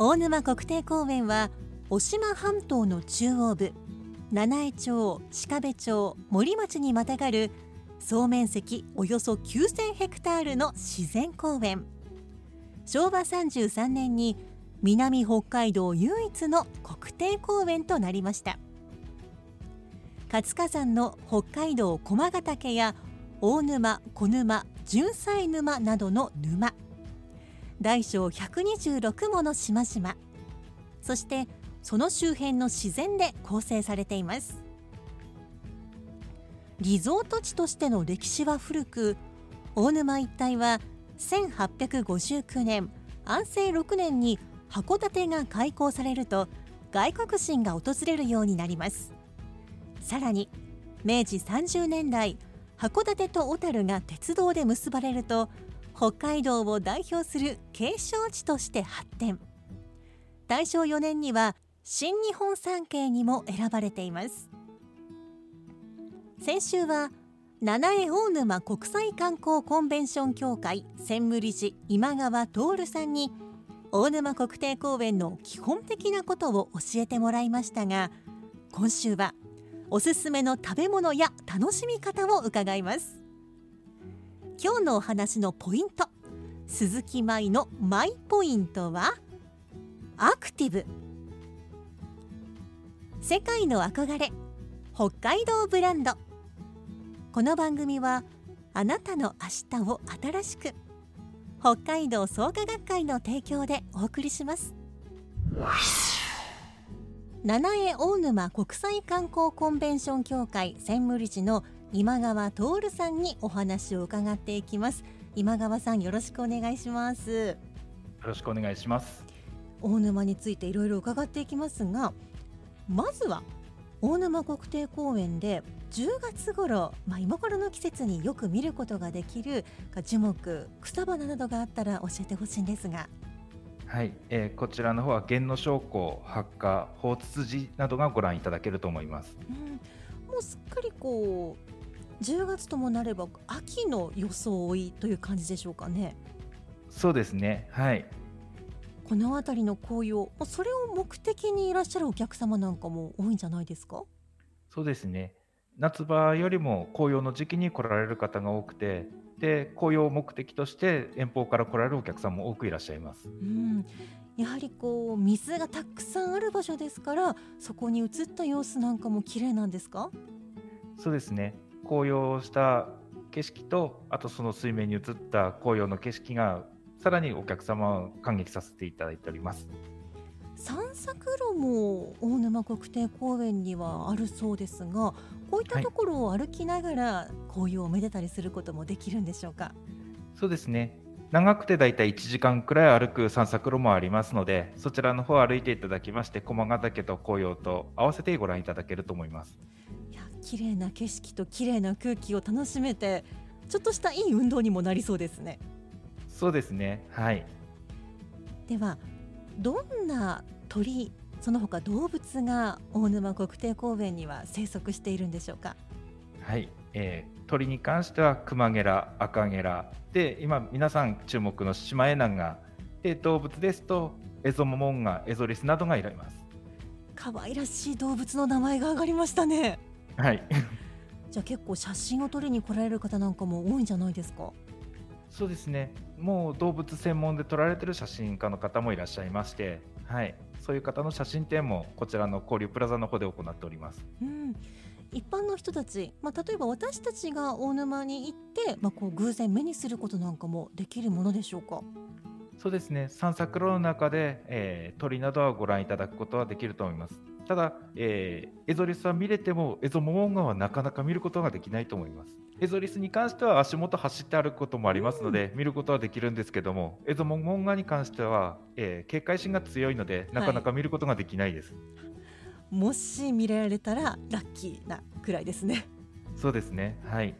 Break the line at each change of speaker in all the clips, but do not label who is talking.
大沼国定公園は渡島半島の中央部七重町鹿部町森町にまたがる総面積およそ9000ヘクタールの自然公園。昭和33年に南北海道唯一の国定公園となりました。活火山の北海道駒ヶ岳や大沼小沼純菜沼などの沼。大小126もの島々。そしてその周辺の自然で構成されています。リゾート地としての歴史は古く大沼一帯は1859年安政6年に函館が開港されると外国人が訪れるようになります。さらに明治30年代函館と小樽が鉄道で結ばれると北海道を代表する景勝地として発展。大正4年には新日本三景にも選ばれています。先週は七重大沼国際観光コンベンション協会専務理事今川徹さんに大沼国定公園の基本的なことを教えてもらいましたが今週はおすすめの食べ物や楽しみ方を伺います。今日のお話のポイント。鈴木舞のマイポイントはアクティブ。世界の憧れ。北海道ブランド。この番組はあなたの明日を新しく。北海道創価学会の提供でお送りします。七重大沼国際観光コンベンション協会専務理事の今川徹さんにお話を伺っていきます。今川さんよろしくお願いします。
よろしくお願いします。
大沼についていろいろ伺っていきますがまずは大沼国定公園で10月頃、まあ、今頃の季節によく見ることができる樹木草花などがあったら教えてほしいんですが。
はい、えーこちらの方は源の証拠、発火、宝ツツジなどがご覧いただけると思います。
うん、もうすっかりこう10月ともなれば秋の装いという感じでしょうかね
そうですね。はい、
この辺りの紅葉それを目的にいらっしゃるお客様なんかも多いんじゃないですか？
そうですね。夏場よりも紅葉の時期に来られる方が多くて、で紅葉を目的として遠方から来られるお客さんも多くいらっしゃいます。
うん、やはりこう水がたくさんある場所ですからそこに映った様子なんかも綺麗なんですか？
そうですね。紅葉した景色と、あとその水面に映った紅葉の景色がさらにお客様を感激させていただいております。
散策路も大沼国定公園にはあるそうですがこういったところを歩きながら紅葉をめでたりすることもできるんでしょうか、
そうですね。長くてだいたい1時間くらい歩く散策路もありますので、そちらの方を歩いていただきまして、駒ヶ岳と紅葉と合わせてご覧いただけると思います。
綺麗な景色と綺麗な空気を楽しめてちょっとしたいい運動にもなりそうですね
そうですね。はい。
ではどんな鳥その他動物が大沼国定公園には生息しているんでしょうか？
はい。えー鳥に関してはクマゲラ、アカゲラで今皆さん注目のシマエナガで動物ですとエゾモモンガ、エゾリスなどがいられます。
可愛らしい動物の名前が上がりましたね
はい。
じゃあ結構写真を撮りに来られる方なんかも多いんじゃないですか？
そうですね。もう動物専門で撮られてる写真家の方もいらっしゃいまして、はい、そういう方の写真展もこちらの交流プラザの方で行っております。
うん、一般の人たち、まあ、例えば私たちが大沼に行って、まあ、こう偶然目にすることなんかもできるものでしょうか？
そうですね、散策路の中で、えー鳥などはご覧いただくことはできると思います。ただ、えーエゾリスは見れても、エゾモモンガはなかなか見ることができないと思います。エゾリスに関しては足元走って歩くこともありますので、見ることはできるんですけども、エゾモモンガに関しては、えー警戒心が強いので、なかなか見ることができないです。
もし見られたらラッキーなくらいですね。
そうですね、はい。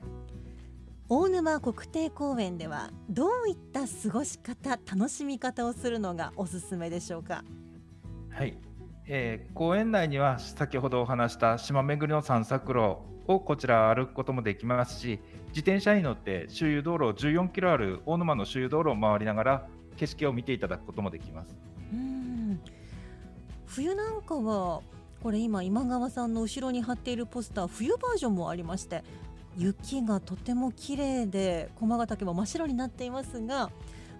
大沼国定公園ではどういった過ごし方楽しみ方をするのがおすすめでしょうか？
はい、えー公園内には先ほどお話した島巡りの散策路をこちら歩くこともできますし自転車に乗って周遊道路14キロある大沼の周遊道路を回りながら景色を見ていただくこともできます。
うん冬なんかはこれ今今川さんの後ろに貼っているポスター冬バージョンもありまして雪がとても綺麗で駒ヶ岳も真っ白になっていますが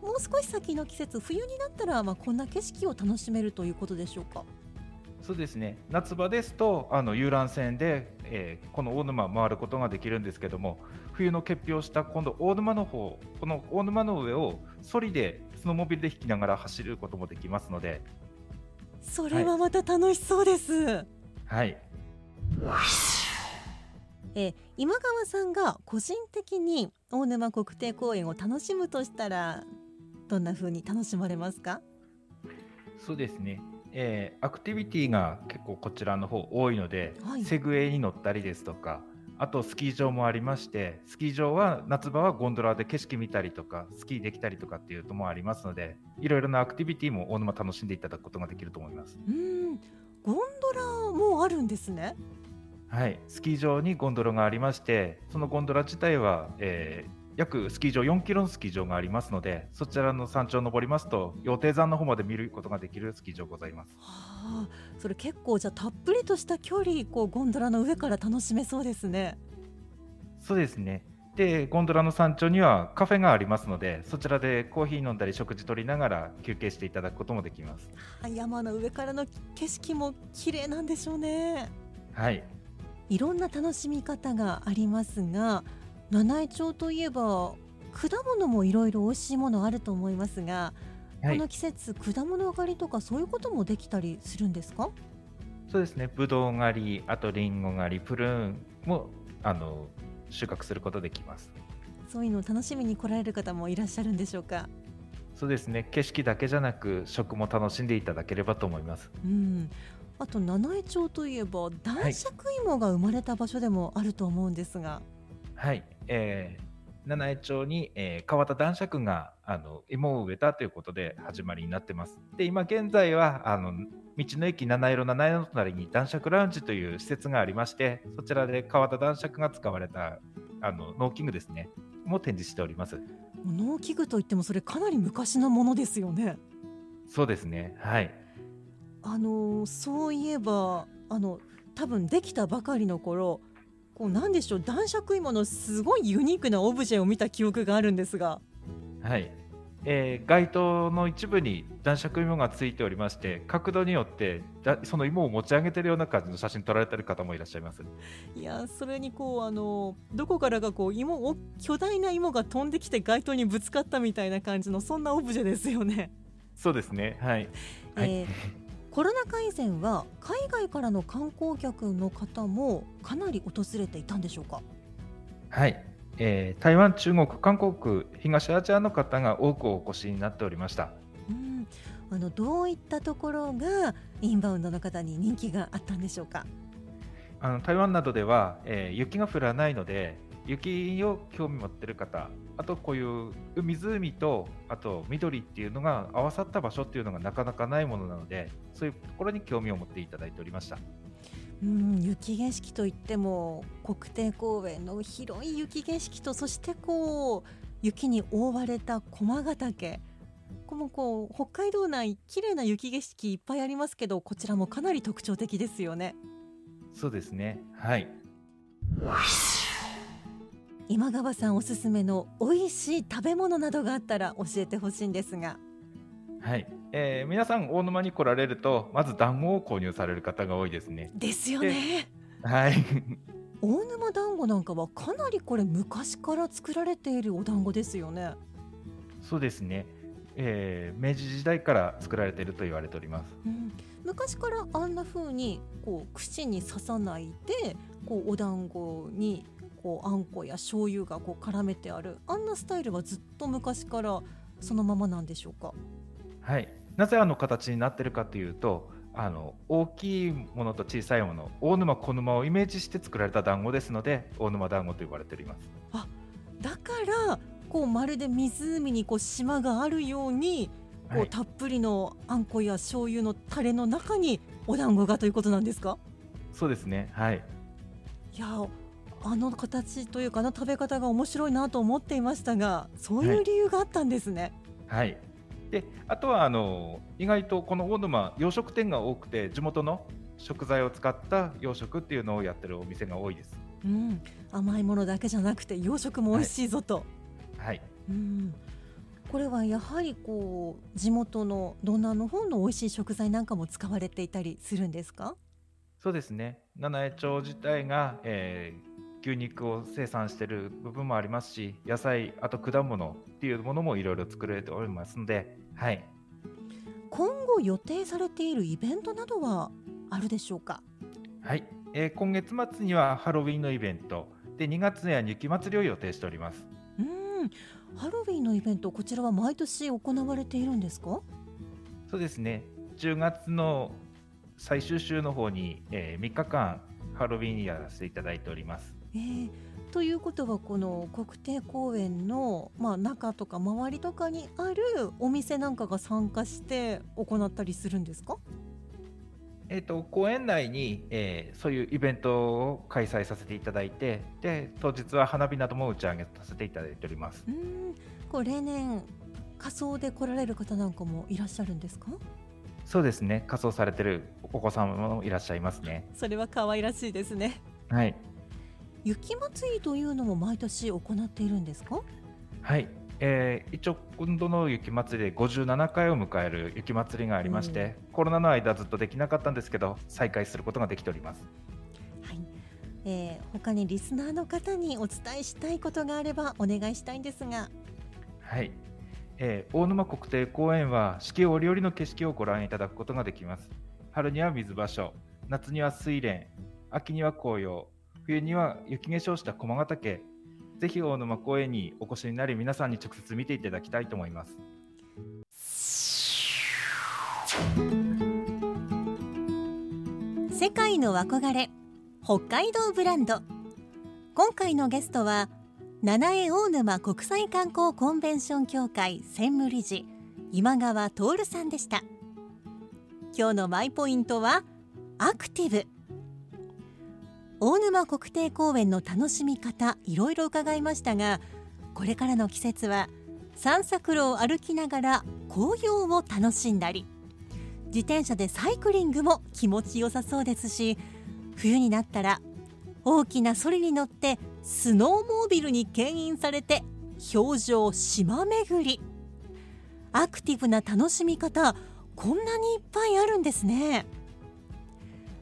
もう少し先の季節冬になったらまあこんな景色を楽しめるということでしょうか？
そうですね。夏場ですとあの遊覧船で、えーこの大沼を回ることができるんですけども冬の結氷をした今度大沼の方この大沼の上をソリでスノーモービルで引きながら走ることもできますので、
それはまた楽しそうです、
はい、
えー今川さんが個人的に大沼国定公園を楽しむとしたらどんな風に楽しまれますか？
そうですね、えーアクティビティが結構こちらの方多いので、
はい。
セグウェイに乗ったりですとかあとスキー場もありましてスキー場は夏場はゴンドラで景色見たりとかスキーできたりとかっていうのもありますのでいろいろなアクティビティも大沼楽しんでいただくことができると思います。
うん。ゴンドラもあるんですね。
はい、スキー場にゴンドラがありましてそのゴンドラ自体は、えー約スキー場4キロのスキー場がありますのでそちらの山頂を登りますと羊蹄山の方まで見ることができるスキー場ございます。
はあそれ結構じゃあたっぷりとした距離こうゴンドラの上から楽しめそうですね
そうですね。で、ゴンドラの山頂にはカフェがありますので、そちらでコーヒー飲んだり食事取りながら休憩していただくこともできます。
あ山の上からの景色も綺麗なんでしょうね
はい。
いろんな楽しみ方がありますが七飯町といえば果物もいろいろ美味しいものあると思いますが、
はい
この季節果物狩りとかそういうこともできたりするんですか？
そうですね。ぶどう狩り、あとリンゴ狩り、プルーンもあの収穫することできます。
そういうのを楽しみに来られる方もいらっしゃるんでしょうか？
そうですね。景色だけじゃなく食も楽しんでいただければと思います。
うんあと七飯町といえば男爵芋が生まれた場所でもあると思うんですが、
はい。えー七重町に、えー川田男爵があの芋を植えたということで始まりになってます。で今現在はあの道の駅七色七色の隣に男爵ラウンジという施設がありましてそちらで川田男爵が使われたあの農機具ですねも展示しております。
農機具といってもそれかなり昔のものですよね。
そうですねはい
あのそういえばあの多分できたばかりの頃こうなんでしょう男爵芋のすごいユニークなオブジェを見た記憶があるんですが
はい。えー街灯の一部に男爵芋がついておりまして角度によってだその芋を持ち上げてるような感じの写真撮られてる方もいらっしゃいます。
いやそれにこうあのどこからかこう芋お巨大な芋が飛んできて街灯にぶつかったみたいな感じのそんなオブジェですよね。
そうですねはい。はい
えーコロナ禍以前は海外からの観光客の方もかなり訪れていたんでしょうか？
はい、えー台湾、中国、韓国、東アジアの方が多くお越しになっておりました。
うん、あのどういったところがインバウンドの方に人気があったんでしょうか？
あの台湾などでは、えー雪が降らないので、雪を興味持ってる方、あとこういう湖とあと緑っていうのが合わさった場所っていうのがなかなかないものなので、そういうところに興味を持っていただいておりました。
うん、雪景色といっても国定公園の広い雪景色とそしてこう雪に覆われた駒ヶ岳ここもこう北海道内綺麗な雪景色いっぱいありますけどこちらもかなり特徴的ですよね
そうですね。はい。
今川さんおすすめの美味しい食べ物などがあったら教えてほしいんですが
はい。えー皆さん大沼に来られるとまず団子を購入される方が多いですね。
ですよね
はい。
大沼団子なんかはかなりこれ昔から作られているお団子ですよね
そうですね。えー明治時代から作られていると言われております。
うん、昔からあんな風にこう串に刺さないでこうお団子にこうあんこや醤油がこう絡めてあるあんなスタイルはずっと昔からそのままなんでしょうか？
はい。なぜあの形になってるかというと、あの大きいものと小さいもの、大沼小沼をイメージして作られた団子ですので、大沼団子と呼ばれております。
だからこうまるで湖にこう島があるようにこ
はい
うたっぷりのあんこや醤油のタレの中にお団子がということなんですか？
そうですね。はい。
いやあの形というかあの食べ方が面白いなと思っていましたがそういう理由があったんですね。
はい。で、あとはあの意外とこの大沼洋食店が多くて地元の食材を使った洋食っていうのをやってるお店が多いです。
うん、甘いものだけじゃなくて洋食も美味しいぞと、
はい。
うん、これはやはりこう地元のドナーの方の美味しい食材なんかも使われていたりするんですか？
そうですね。七重町自体が、えー牛肉を生産している部分もありますし、野菜、あと果物っていうものもいろいろ作られておりますので、はい。
今後予定されているイベントなどはあるでしょうか？
はい、えー今月末にはハロウィンのイベント。で2月には雪祭りを予定しております。
うん。ハロウィンのイベントこちらは毎年行われているんですか？
そうですね。10月の最終週の方に、え3日間ハロウィンやらせていただいております
えーということはこの国定公園の、まあ、中とか周りとかにあるお店なんかが参加して行ったりするんですか？
えー、と公園内に、えーそういうイベントを開催させていただいてで当日は花火なども打ち上げさせていただいております。
うーん。こう例年仮装で来られる方なんかもいらっしゃるんですか？
そうですね。仮装されてるお子様もいらっしゃいますね。
それは可愛らしいですね。
はい
雪祭りというのも毎年行っているんですか？
はい、えー一応今度の雪まつりで57回を迎える雪まつりがありまして、コロナの間ずっとできなかったんですけど再開することができております。
はい、えー他にリスナーの方にお伝えしたいことがあればお願いしたいんですが。
はい、えー大沼国定公園は四季折々の景色をご覧いただくことができます。春には水場所夏には水蓮秋には紅葉冬には雪化粧した駒ヶ岳ぜひ大沼公園にお越しになり皆さんに直接見ていただきたいと思います。
世界の憧れ北海道ブランド。今回のゲストは七重大沼国際観光コンベンション協会専務理事今川徹さんでした。今日のマイポイントはアクティブ。大沼国定公園の楽しみ方いろいろ伺いましたがこれからの季節は散策路を歩きながら紅葉を楽しんだり自転車でサイクリングも気持ちよさそうですし冬になったら大きなソリに乗ってスノーモービルに牽引されて氷上島巡りアクティブな楽しみ方こんなにいっぱいあるんですね。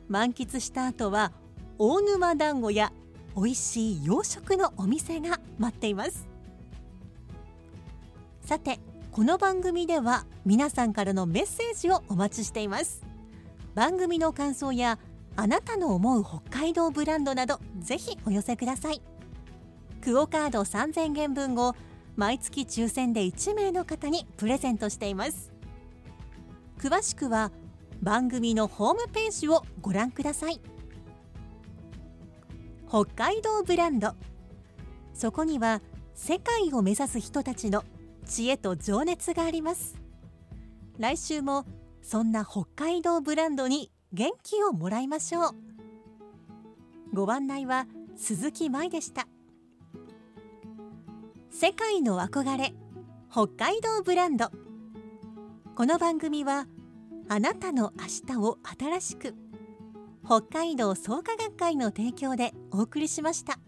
満喫した後は大沼団子や美味しい洋食のお店が待っています。さてこの番組では皆さんからのメッセージをお待ちしています。番組の感想やあなたの思う北海道ブランドなどぜひお寄せください。クオカード3000元分を毎月抽選で1名の方にプレゼントしています。詳しくは番組のホームページをご覧ください。北海道ブランド。そこには世界を目指す人たちの知恵と情熱があります。来週もそんな北海道ブランドに元気をもらいましょう。ご案内は鈴木舞でした。世界の憧れ北海道ブランド。この番組はあなたの明日を新しく北海道創価学会の提供でお送りしました。